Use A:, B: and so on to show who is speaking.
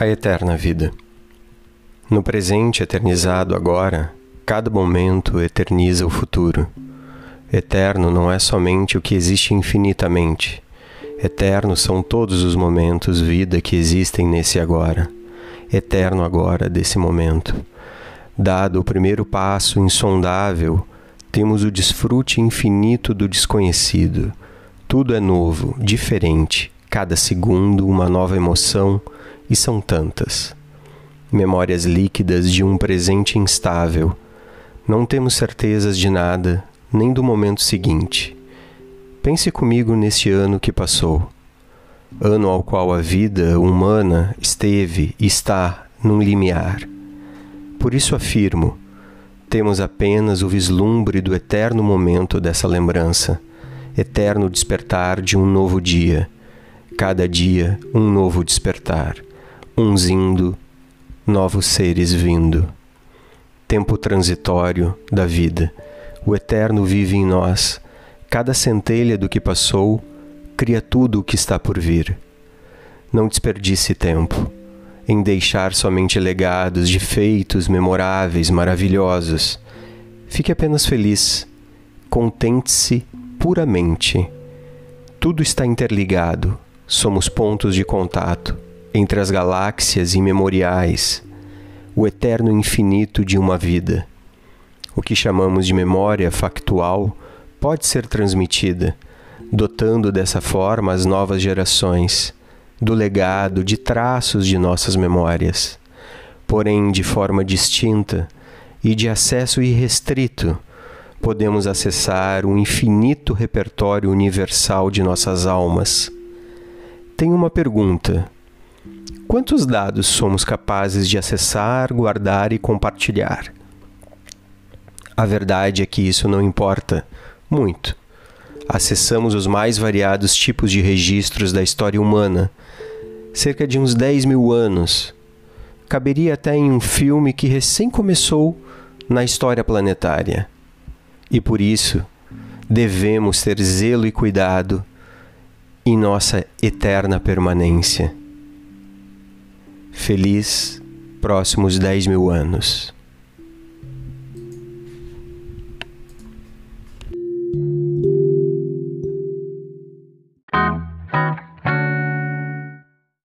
A: a eterna vida. No presente eternizado agora, cada momento eterniza o futuro. Eterno não é somente o que existe infinitamente. Eterno são todos os momentos vida que existem nesse agora. Eterno agora desse momento. Dado o primeiro passo insondável, temos o desfrute infinito do desconhecido. Tudo é novo, diferente, cada segundo uma nova emoção e são tantas. Memórias líquidas de um presente instável. Não temos certezas de nada, nem do momento seguinte. Pense comigo neste ano que passou. Ano ao qual a vida humana esteve e está num limiar. Por isso afirmo, temos apenas o vislumbre do eterno momento dessa lembrança, eterno despertar de um novo dia, cada dia um novo despertar uns indo, novos seres vindo. Tempo transitório da vida, o eterno vive em nós. Cada centelha do que passou cria tudo o que está por vir. Não desperdice tempo em deixar somente legados de feitos memoráveis, maravilhosos. Fique apenas feliz. Contente-se puramente. Tudo está interligado. Somos pontos de contato entre as galáxias imemoriais, o eterno infinito de uma vida. O que chamamos de memória factual pode ser transmitida, dotando dessa forma as novas gerações do legado de traços de nossas memórias, porém de forma distinta e de acesso irrestrito. Podemos acessar um infinito repertório universal de nossas almas. Tenho uma pergunta Quantos dados somos capazes de acessar, guardar e compartilhar? A verdade é que isso não importa muito. Acessamos os mais variados tipos de registros da história humana, cerca de uns 10 mil anos. Caberia até em um filme que recém começou na história planetária. E por isso, devemos ter zelo e cuidado em nossa eterna permanência. Feliz próximos 10 mil anos.